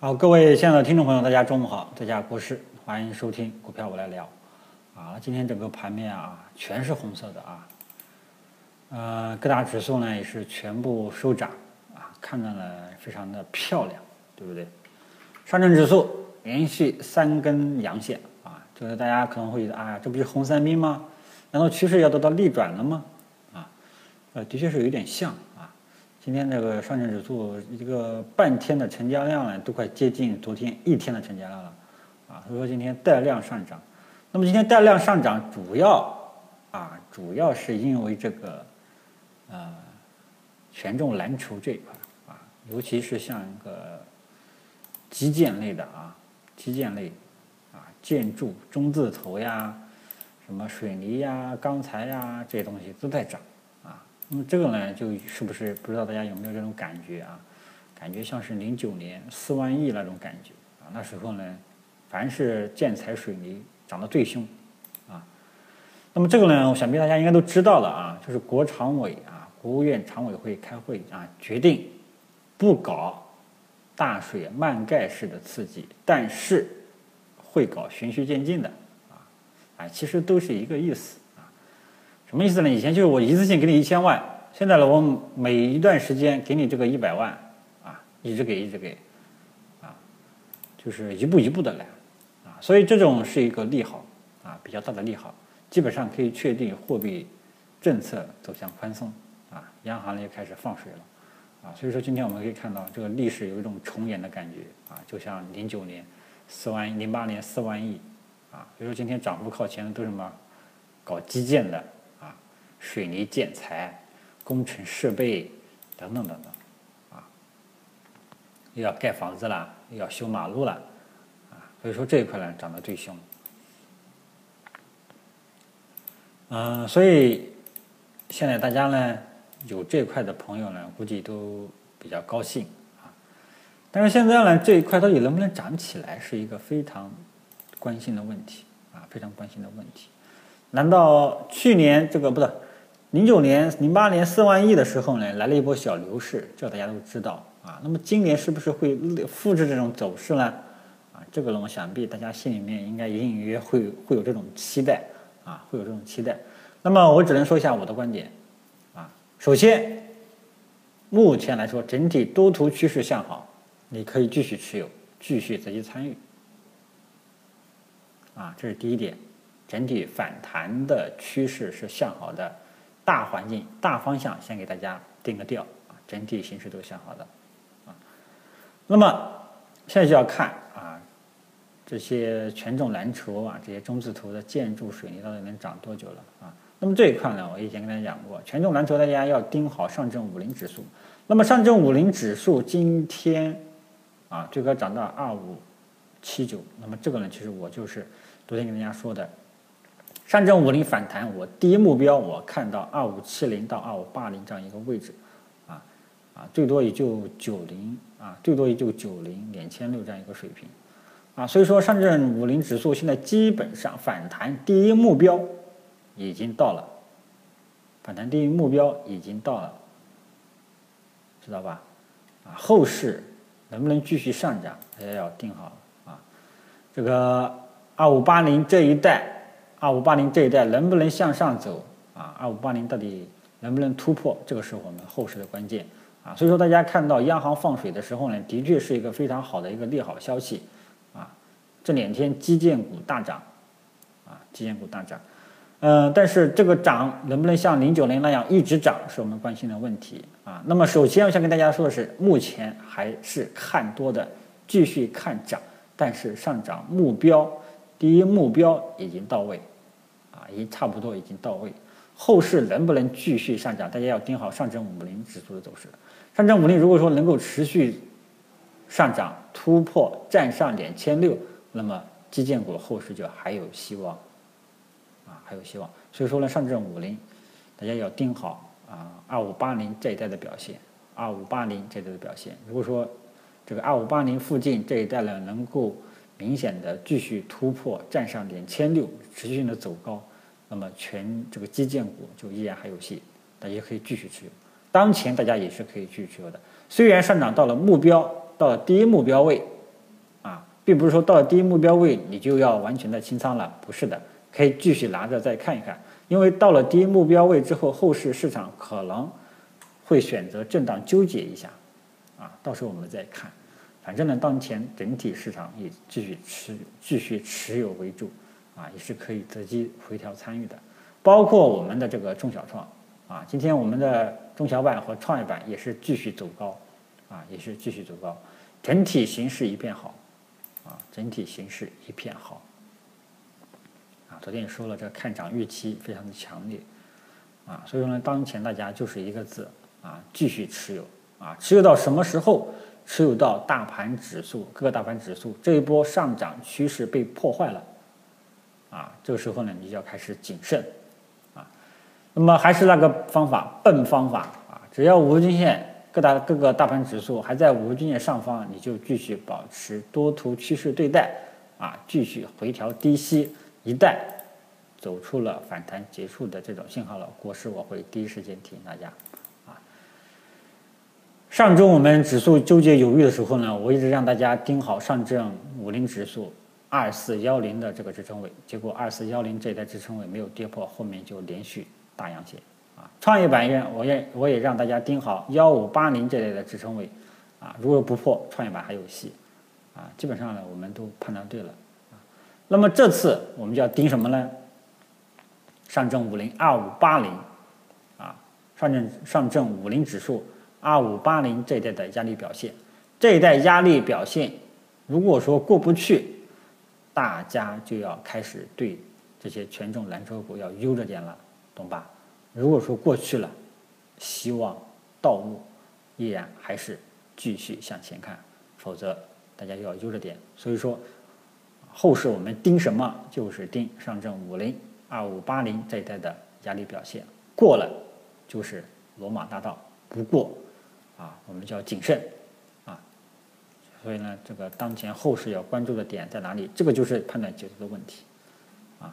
好，各位亲爱的听众朋友，大家中午好，这家国师，欢迎收听股票我来聊。啊，今天整个盘面啊，全是红色的啊。呃，各大指数呢也是全部收涨啊，看着呢非常的漂亮，对不对？上证指数连续三根阳线啊，就是大家可能会觉得啊，这不是红三兵吗？难道趋势要得到逆转了吗？啊，呃，的确是有点像。今天这个上证指数一个半天的成交量呢，都快接近昨天一天的成交量了啊，所以说今天带量上涨。那么今天带量上涨，主要啊，主要是因为这个。呃，权重蓝筹这一块啊，尤其是像一个基建类的啊，基建类啊，建筑中字头呀，什么水泥呀、钢材呀这些东西都在涨那么这个呢，就是不是不知道大家有没有这种感觉啊？感觉像是零九年四万亿那种感觉啊。那时候呢，凡是建材、水泥涨得最凶啊。那么这个呢，我想必大家应该都知道了啊，就是国常委啊。国务院常委会开会啊，决定不搞大水漫盖式的刺激，但是会搞循序渐进的啊，啊，其实都是一个意思。什么意思呢？以前就是我一次性给你一千万，现在呢，我每一段时间给你这个一百万啊，一直给，一直给啊，就是一步一步的来啊，所以这种是一个利好啊，比较大的利好，基本上可以确定货币政策走向宽松。啊，央行呢又开始放水了，啊，所以说今天我们可以看到这个历史有一种重演的感觉，啊，就像零九年四万零八年四万亿，啊，所以说今天涨幅靠前的都什么？搞基建的，水泥建材、工程设备等等等等，啊，又要盖房子了，又要修马路了，啊，所以说这一块呢涨得最凶，嗯，所以现在大家呢。有这块的朋友呢，估计都比较高兴啊。但是现在呢，这一块到底能不能涨起来，是一个非常关心的问题啊，非常关心的问题。难道去年这个不是零九年、零八年四万亿的时候呢，来了一波小牛市，这大家都知道啊。那么今年是不是会复制这种走势呢？啊，这个呢，我想必大家心里面应该隐隐约约会会有这种期待啊，会有这种期待。那么我只能说一下我的观点啊。首先，目前来说，整体多头趋势向好，你可以继续持有，继续积极参与。啊，这是第一点，整体反弹的趋势是向好的，大环境、大方向先给大家定个调啊，整体形势都向好的啊。那么现在就要看啊，这些权重蓝筹啊，这些中字头的建筑、水泥到底能涨多久了啊？那么这一块呢，我以前跟大家讲过，权重蓝筹大家要盯好上证五零指数。那么上证五零指数今天啊，最高涨到二五七九。那么这个呢，其实我就是昨天跟大家说的，上证五零反弹，我第一目标我看到二五七零到二五八零这样一个位置，啊啊，最多也就九零啊，最多也就九零两千六这样一个水平，啊，所以说上证五零指数现在基本上反弹第一目标。已经到了，反弹第一目标已经到了，知道吧？啊，后市能不能继续上涨，大家要定好啊。这个二五八零这一带，二五八零这一代能不能向上走啊？二五八零到底能不能突破？这个是我们后市的关键啊。所以说，大家看到央行放水的时候呢，的确是一个非常好的一个利好消息啊。这两天基建股大涨啊，基建股大涨。嗯，但是这个涨能不能像零九年那样一直涨，是我们关心的问题啊。那么首先我想跟大家说的是，目前还是看多的，继续看涨，但是上涨目标第一目标已经到位，啊，已经差不多已经到位。后市能不能继续上涨，大家要盯好上证五零指数的走势。上证五零如果说能够持续上涨，突破站上两千六，那么基建股后市就还有希望。啊，还有希望，所以说呢，上证五零，大家要盯好啊，二五八零这一带的表现，二五八零这一带的表现。如果说这个二五八零附近这一带呢，能够明显的继续突破，站上两千六，持续性的走高，那么全这个基建股就依然还有戏，大家可以继续持有。当前大家也是可以继续持有的，虽然上涨到了目标，到了第一目标位啊并不是说到了第一目标位你就要完全的清仓了，不是的，可以继续拿着再看一看，因为到了第一目标位之后，后市市场可能会选择震荡纠结一下，啊，到时候我们再看。反正呢，当前整体市场以继续持继续持有为主，啊，也是可以择机回调参与的，包括我们的这个中小创，啊，今天我们的中小板和创业板也是继续走高，啊，也是继续走高，整体形势一片好，啊，整体形势一片好，啊，昨天也说了，这看涨预期非常的强烈，啊，所以说呢，当前大家就是一个字，啊，继续持有，啊，持有到什么时候？持有到大盘指数，各个大盘指数这一波上涨趋势被破坏了，啊，这个时候呢，你就要开始谨慎，啊，那么还是那个方法，笨方法。啊，只要五日均线各大各个大盘指数还在五日均线上方，你就继续保持多头趋势对待，啊，继续回调低吸，一旦走出了反弹结束的这种信号了，国师我会第一时间提醒大家。上周我们指数纠结犹豫的时候呢，我一直让大家盯好上证五零指数二四幺零的这个支撑位，结果二四幺零这一带支撑位没有跌破，后面就连续大阳线啊。创业板也我也我也让大家盯好幺五八零这类的支撑位啊，如果不破，创业板还有戏啊。基本上呢，我们都判断对了。那么这次我们就要盯什么呢？上证五零二五八零啊，上证上证五零指数。二五八零这一代的压力表现，这一代压力表现，如果说过不去，大家就要开始对这些权重蓝筹股要悠着点了，懂吧？如果说过去了，希望道路依然还是继续向前看，否则大家要悠着点。所以说，后市我们盯什么？就是盯上证五零二五八零这一代的压力表现，过了就是罗马大道，不过。啊，我们就要谨慎，啊，所以呢，这个当前后市要关注的点在哪里？这个就是判断节奏的问题，啊，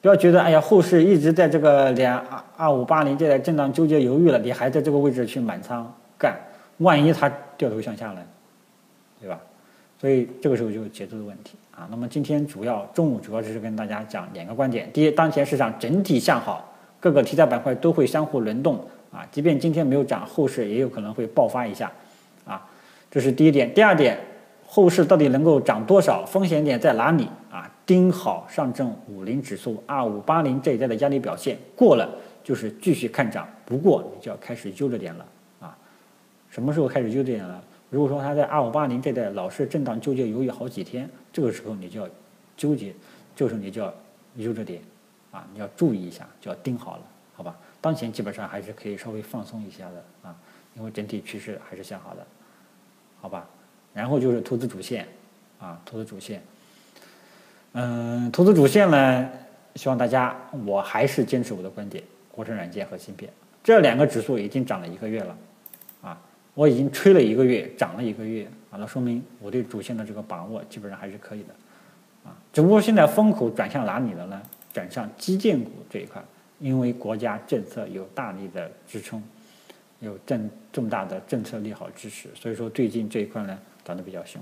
不要觉得哎呀，后市一直在这个两二二五八零这在震荡纠结犹豫了，你还在这个位置去满仓干，万一它掉头向下呢，对吧？所以这个时候就是节奏的问题啊。那么今天主要中午主要就是跟大家讲两个观点：第一，当前市场整体向好，各个题材板块都会相互轮动。啊，即便今天没有涨，后市也有可能会爆发一下，啊，这是第一点。第二点，后市到底能够涨多少？风险点在哪里？啊，盯好上证五零指数二五八零这一带的压力表现，过了就是继续看涨，不过你就要开始揪着点了，啊，什么时候开始揪着点了？如果说它在二五八零这带老是震荡纠结犹豫好几天，这个时候你就要纠结，这个时候你就要揪着点，啊，你要注意一下，就要盯好了，好吧？当前基本上还是可以稍微放松一下的啊，因为整体趋势还是向好的，好吧？然后就是投资主线啊，投资主线，嗯，投资主线呢，希望大家我还是坚持我的观点，国产软件和芯片这两个指数已经涨了一个月了啊，我已经吹了一个月，涨了一个月啊，那说明我对主线的这个把握基本上还是可以的啊，只不过现在风口转向哪里了呢？转向基建股这一块。因为国家政策有大力的支撑，有政重大的政策利好支持，所以说最近这一块呢涨得比较凶。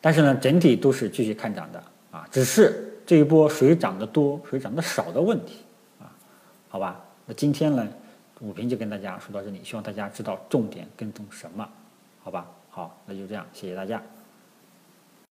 但是呢，整体都是继续看涨的啊，只是这一波谁涨得多，谁涨得少的问题啊，好吧？那今天呢，武平就跟大家说到这里，希望大家知道重点跟踪什么，好吧？好，那就这样，谢谢大家。